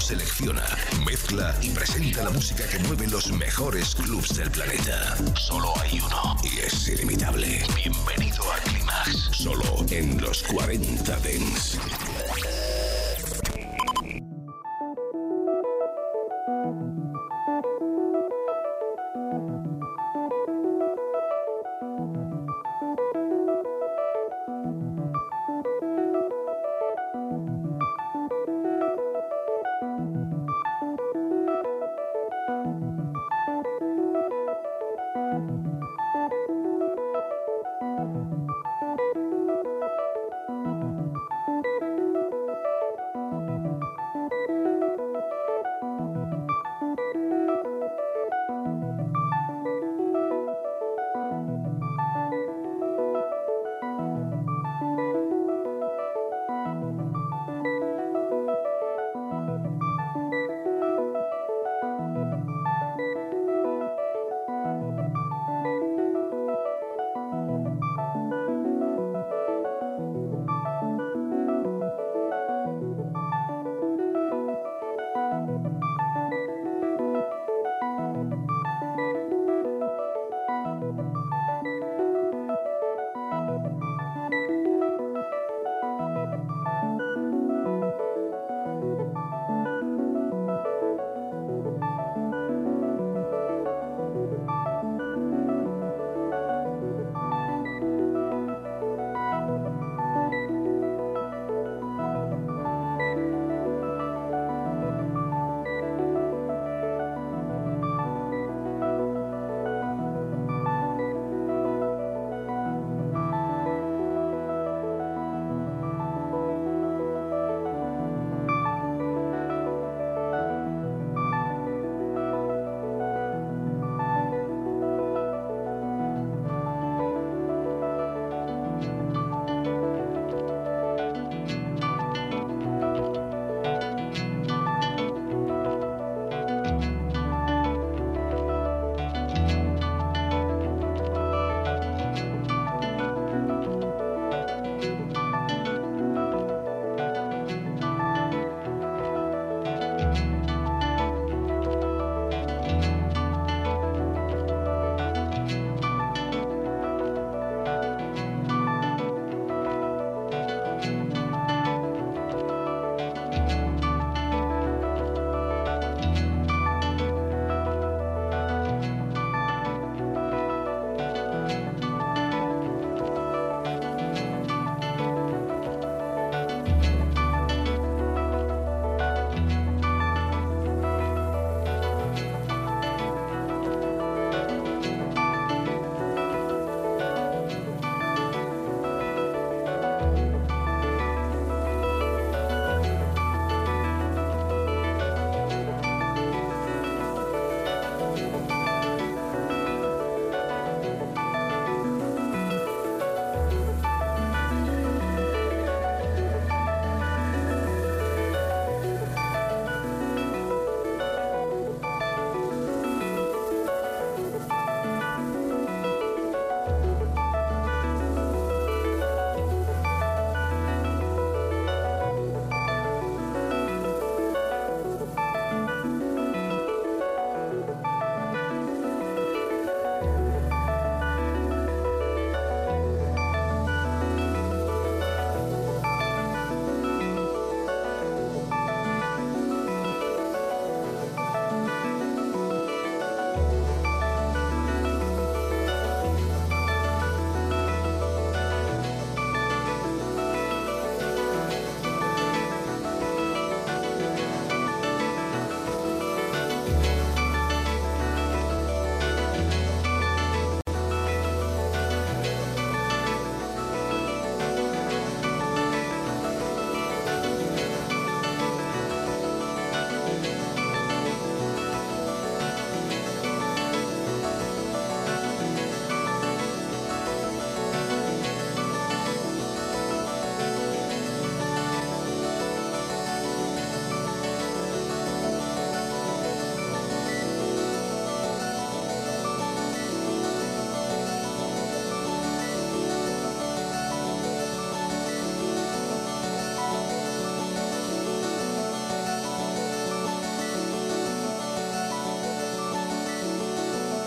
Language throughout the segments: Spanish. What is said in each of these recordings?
selecciona, mezcla y presenta la música que mueve los mejores clubs del planeta. Solo hay uno y es ilimitable. Bienvenido a Climax, solo en los 40 Dents.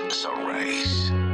a race.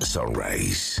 Sunrise.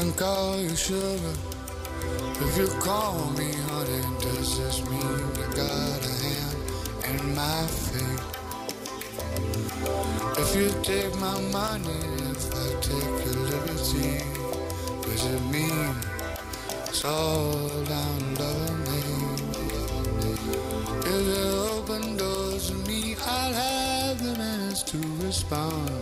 and call you sugar. If you call me honey, does this mean you got a hand in my fate? If you take my money, if I take your liberty, does it mean it's all down double me? If you open doors to me, I'll have the minutes to respond.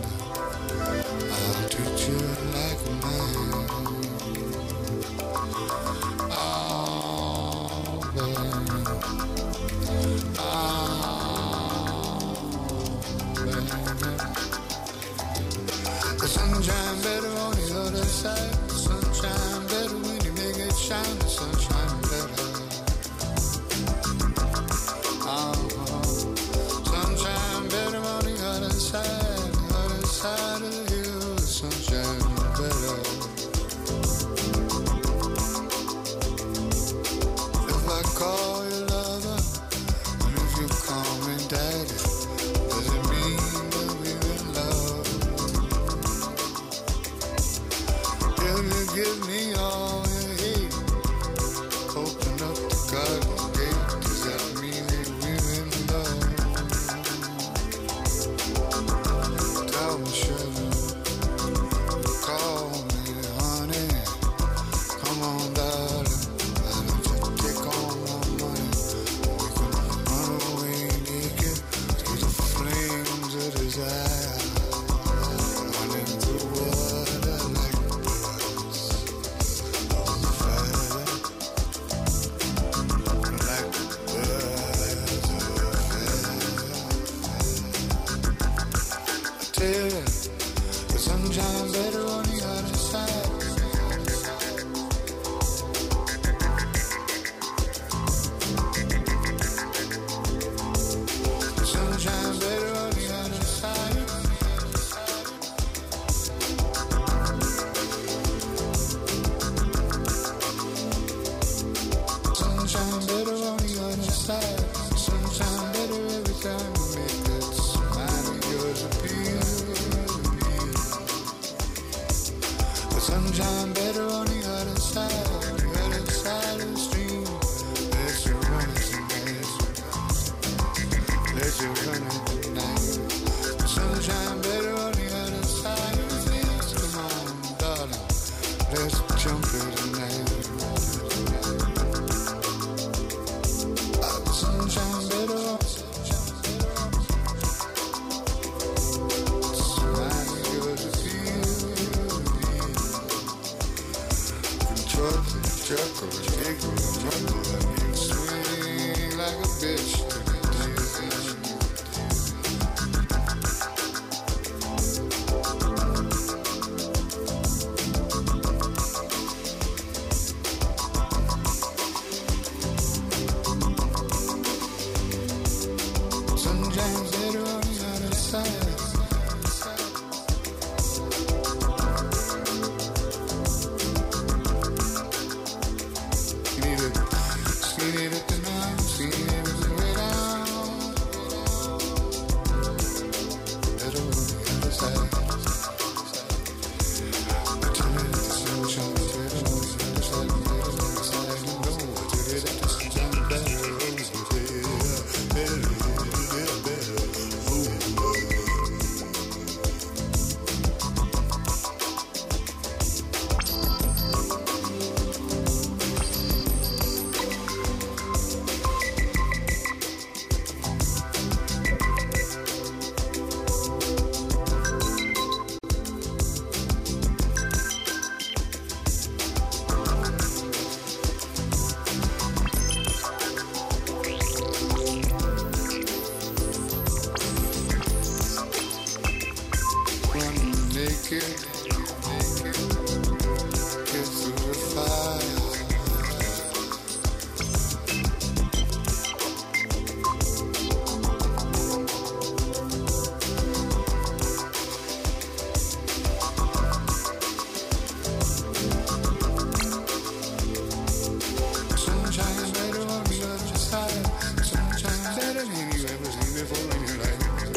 chuckle and giggle and mumble and swing like a bitch.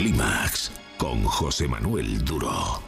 Clímax con José Manuel Duro.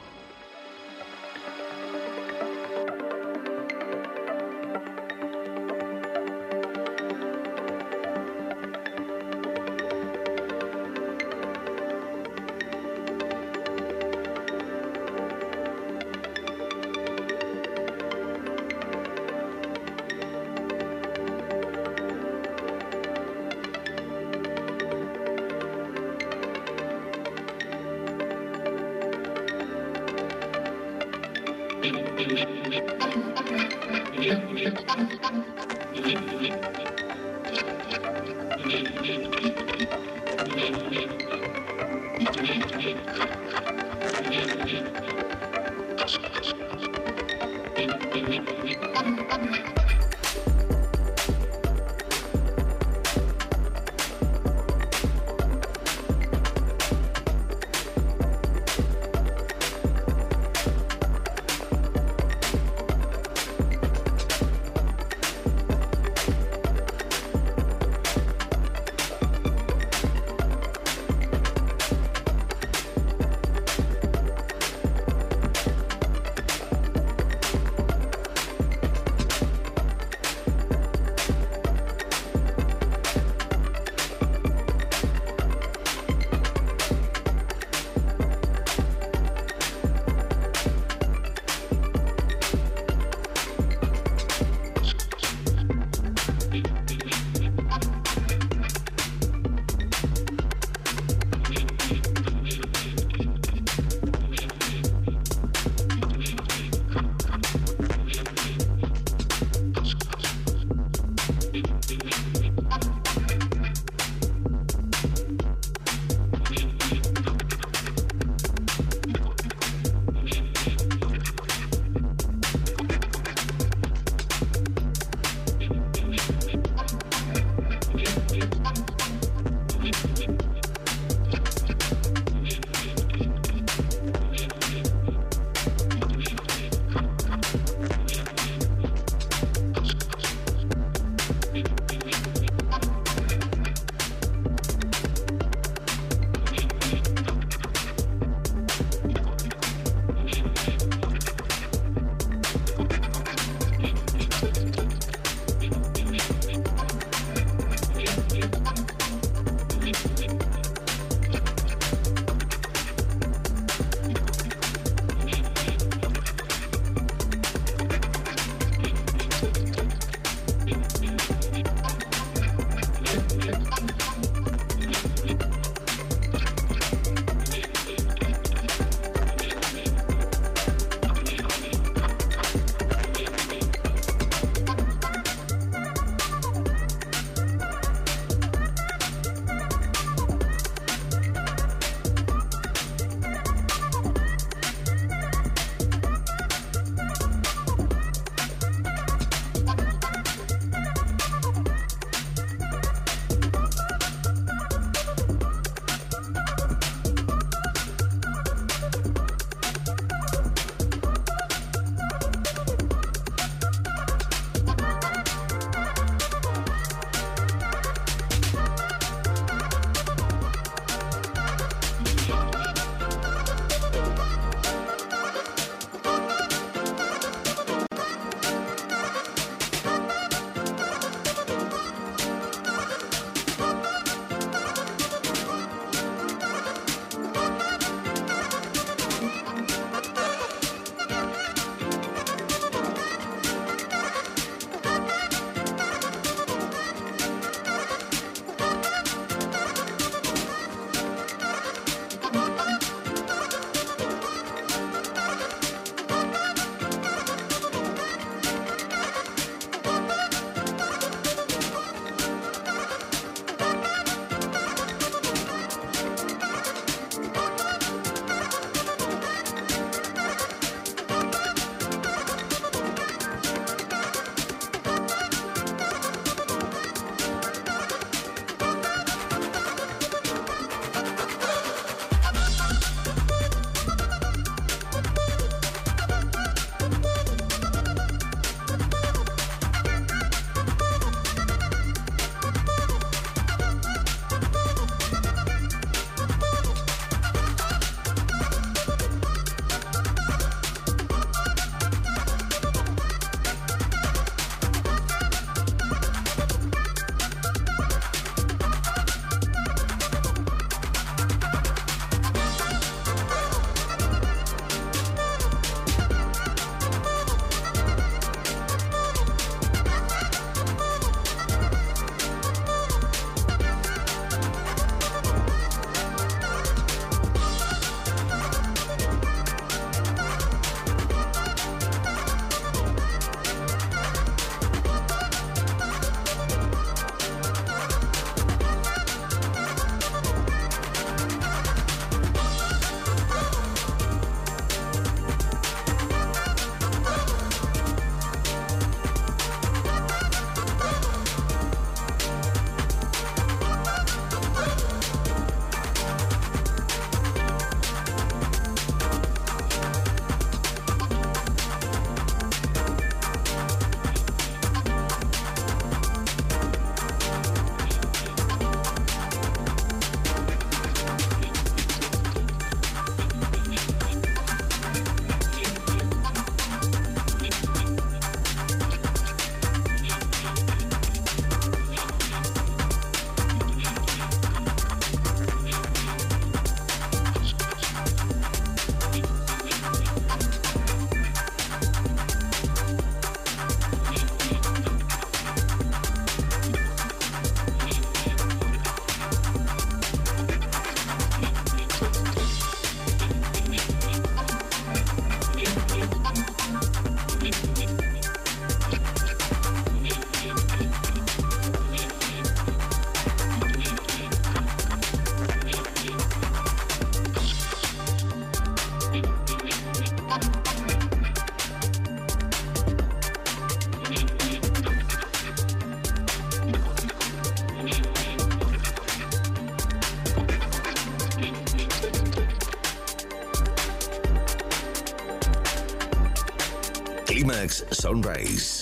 Race.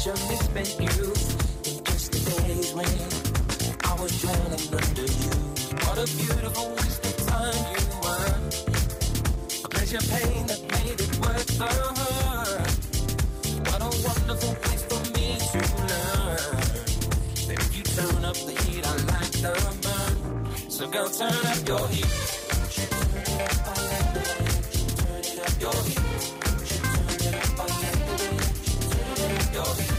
Such a youth in the days when I was drowning under you. What a beautiful time you were. A pleasure pain that made it worth the hurt. What a wonderful place for me to learn. That you turn up the heat, I like the burn. So go turn up your heat. Turn it up, your heat. Turn it up your heat.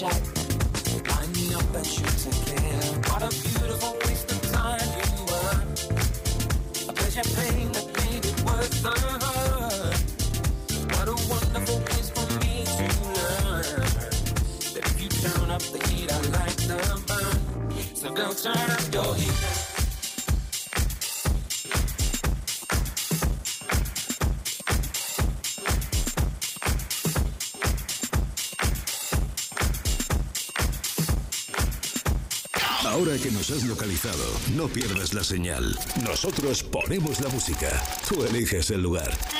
Shot, line me up and shoot kill. What a Ahora que nos has localizado, no pierdas la señal. Nosotros ponemos la música. Tú eliges el lugar.